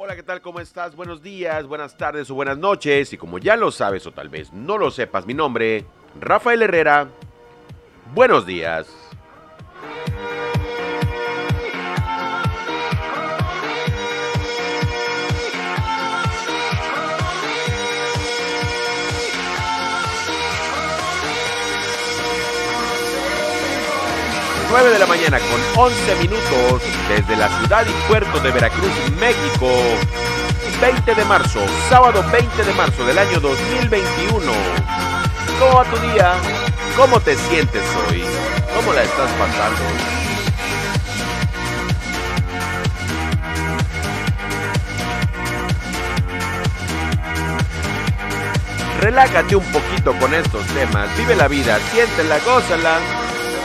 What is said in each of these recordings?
Hola, ¿qué tal? ¿Cómo estás? Buenos días, buenas tardes o buenas noches. Y como ya lo sabes o tal vez no lo sepas, mi nombre, Rafael Herrera. Buenos días. 9 de la mañana con 11 minutos desde la ciudad y puerto de Veracruz, México. 20 de marzo, sábado 20 de marzo del año 2021. ¿Cómo va tu día? ¿Cómo te sientes hoy? ¿Cómo la estás pasando? Relájate un poquito con estos temas, vive la vida, siéntela, gózala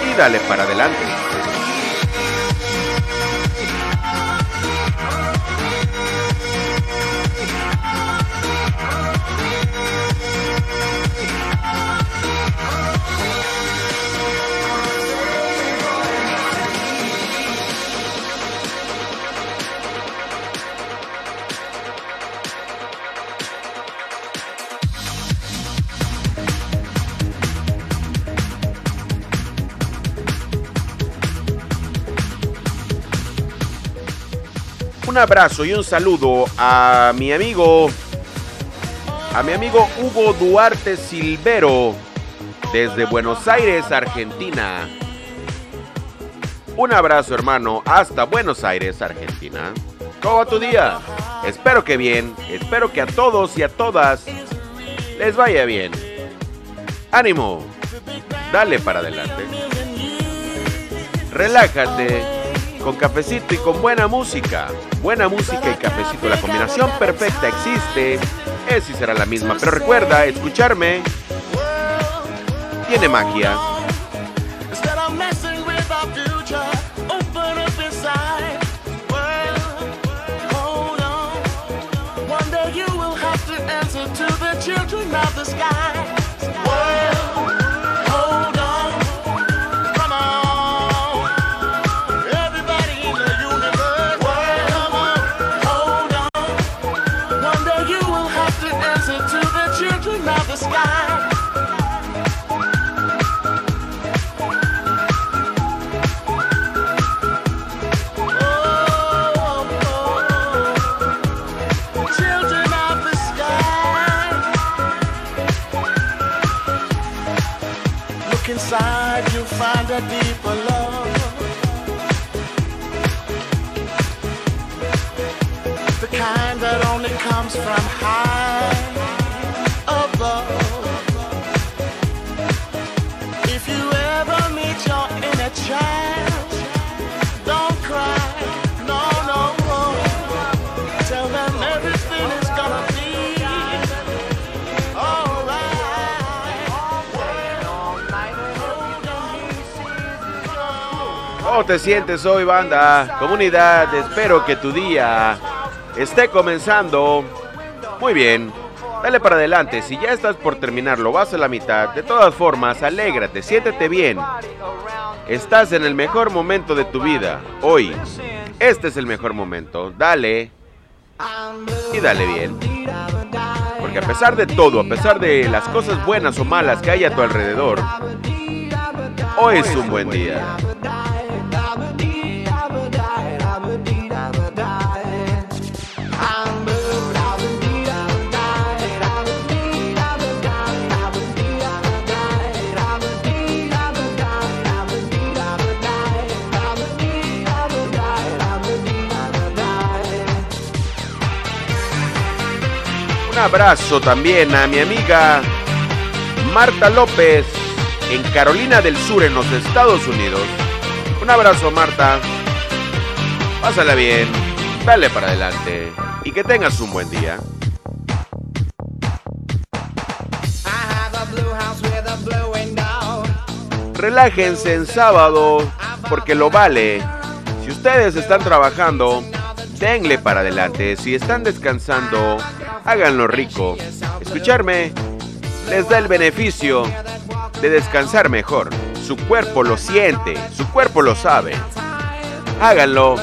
y dale para adelante. Un abrazo y un saludo a mi amigo, a mi amigo Hugo Duarte Silvero, desde Buenos Aires, Argentina. Un abrazo, hermano, hasta Buenos Aires, Argentina. ¿Cómo va tu día? Espero que bien, espero que a todos y a todas les vaya bien. Ánimo, dale para adelante. Relájate con cafecito y con buena música. Buena música y cafecito, la combinación perfecta existe. Es y será la misma, pero recuerda, escucharme tiene magia. A deeper love. The kind that only comes from high ¿Cómo te sientes hoy, banda? Comunidad, espero que tu día esté comenzando. Muy bien, dale para adelante. Si ya estás por terminarlo, vas a la mitad. De todas formas, alégrate, siéntete bien. Estás en el mejor momento de tu vida. Hoy, este es el mejor momento. Dale. Y dale bien. Porque a pesar de todo, a pesar de las cosas buenas o malas que hay a tu alrededor, hoy es un buen día. Un abrazo también a mi amiga Marta López en Carolina del Sur, en los Estados Unidos. Un abrazo, Marta. Pásala bien, dale para adelante y que tengas un buen día. Relájense en sábado porque lo vale. Si ustedes están trabajando, denle para adelante. Si están descansando, háganlo rico. Escucharme les da el beneficio de descansar mejor. Su cuerpo lo siente, su cuerpo lo sabe. Háganlo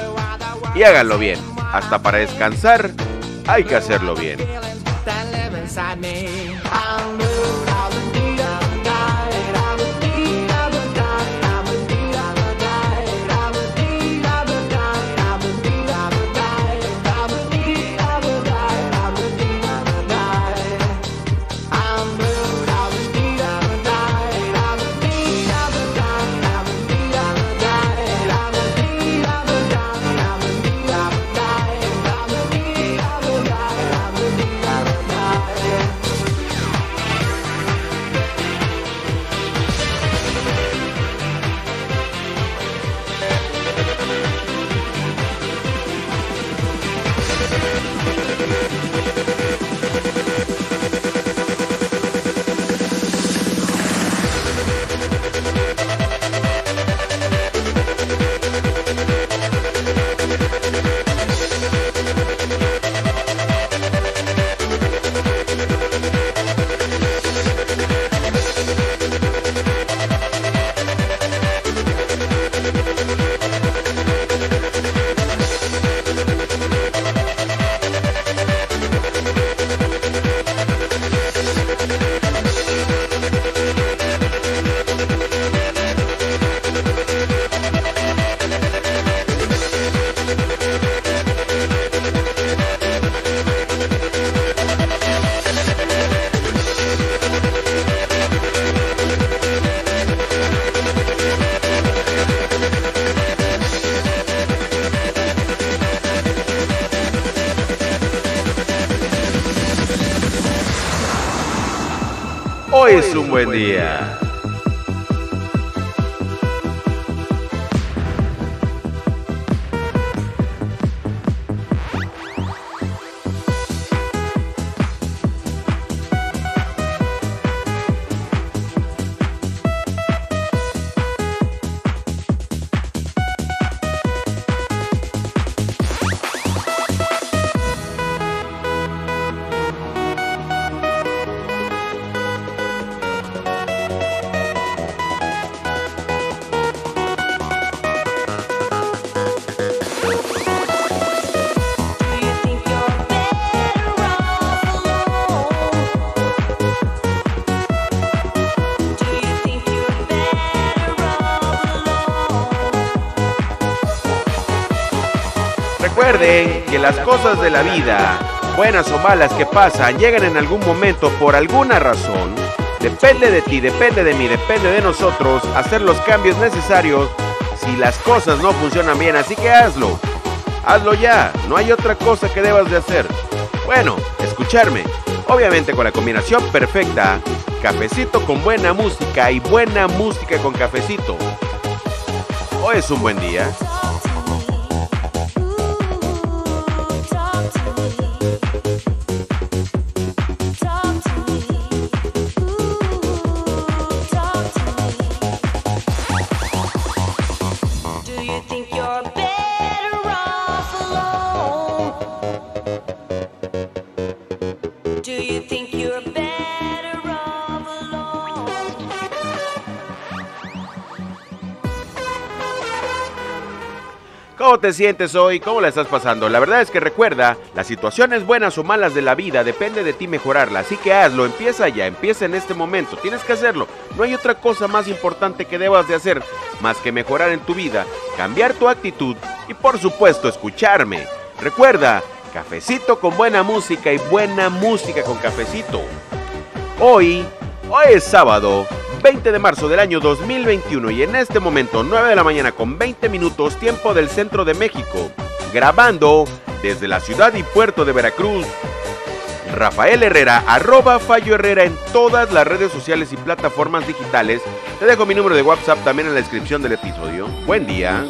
y háganlo bien. Hasta para descansar hay que hacerlo bien. Buen día. Recuerden que las cosas de la vida, buenas o malas que pasan, llegan en algún momento por alguna razón. Depende de ti, depende de mí, depende de nosotros hacer los cambios necesarios si las cosas no funcionan bien. Así que hazlo. Hazlo ya. No hay otra cosa que debas de hacer. Bueno, escucharme. Obviamente con la combinación perfecta. Cafecito con buena música y buena música con cafecito. Hoy es un buen día. ¿Cómo te sientes hoy? ¿Cómo la estás pasando? La verdad es que recuerda, las situaciones buenas o malas de la vida depende de ti mejorarla, así que hazlo, empieza ya, empieza en este momento, tienes que hacerlo. No hay otra cosa más importante que debas de hacer más que mejorar en tu vida, cambiar tu actitud y por supuesto escucharme. Recuerda, cafecito con buena música y buena música con cafecito. Hoy, hoy es sábado 20 de marzo del año 2021 y en este momento 9 de la mañana con 20 minutos tiempo del centro de México, grabando desde la ciudad y puerto de Veracruz. Rafael Herrera, arroba Fallo Herrera en todas las redes sociales y plataformas digitales. Te dejo mi número de WhatsApp también en la descripción del episodio. Buen día.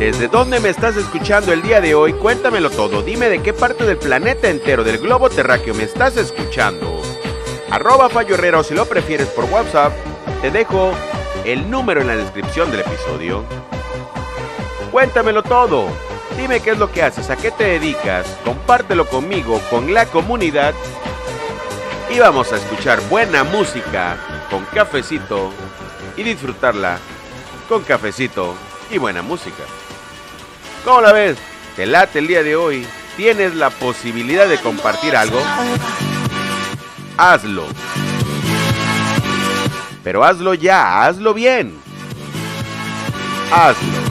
¿Desde dónde me estás escuchando el día de hoy? Cuéntamelo todo. Dime de qué parte del planeta entero del globo terráqueo me estás escuchando. Arroba Fallo Herrera o si lo prefieres por WhatsApp, te dejo el número en la descripción del episodio. Cuéntamelo todo. Dime qué es lo que haces, a qué te dedicas, compártelo conmigo, con la comunidad y vamos a escuchar buena música con cafecito y disfrutarla con cafecito y buena música. ¿Cómo la ves? ¿Te late el día de hoy? ¿Tienes la posibilidad de compartir algo? Hazlo. Pero hazlo ya, hazlo bien. Hazlo.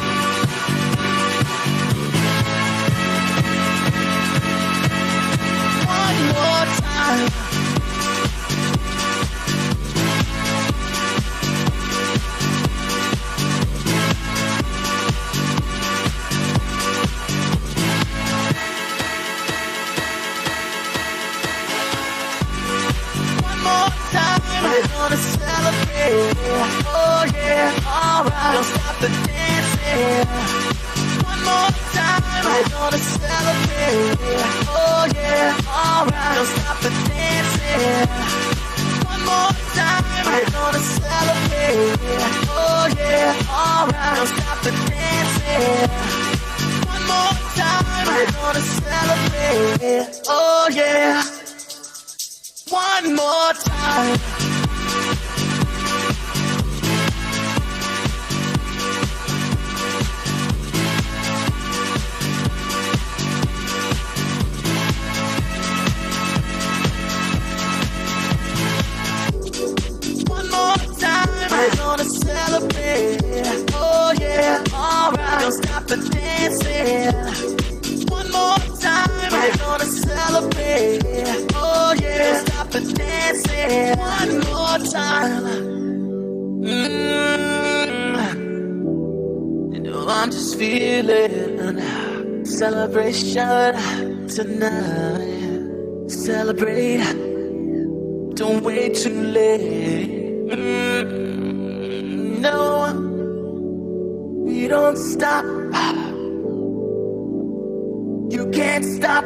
Don't stop the dancing. One more time, we're gonna celebrate. Oh yeah. One more time. Yeah, don't dancing. One more time. Mm-hmm. You know I'm just feeling celebration tonight. Celebrate. Don't wait too late. Mm-hmm. No we don't stop. You can't stop.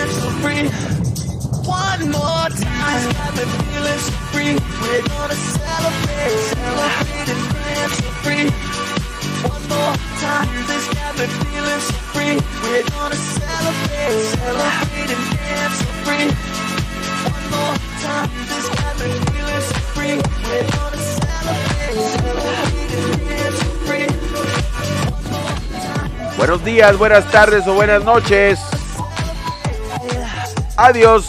free. One more time, got me feeling so free. We're gonna celebrate, celebrate and dance so free. One more time, music's got me feeling so free. We're gonna celebrate, celebrate and dance free. One more time, this got me feeling so free. We're gonna celebrate, free. Buenos días, buenas tardes o buenas noches. Adiós.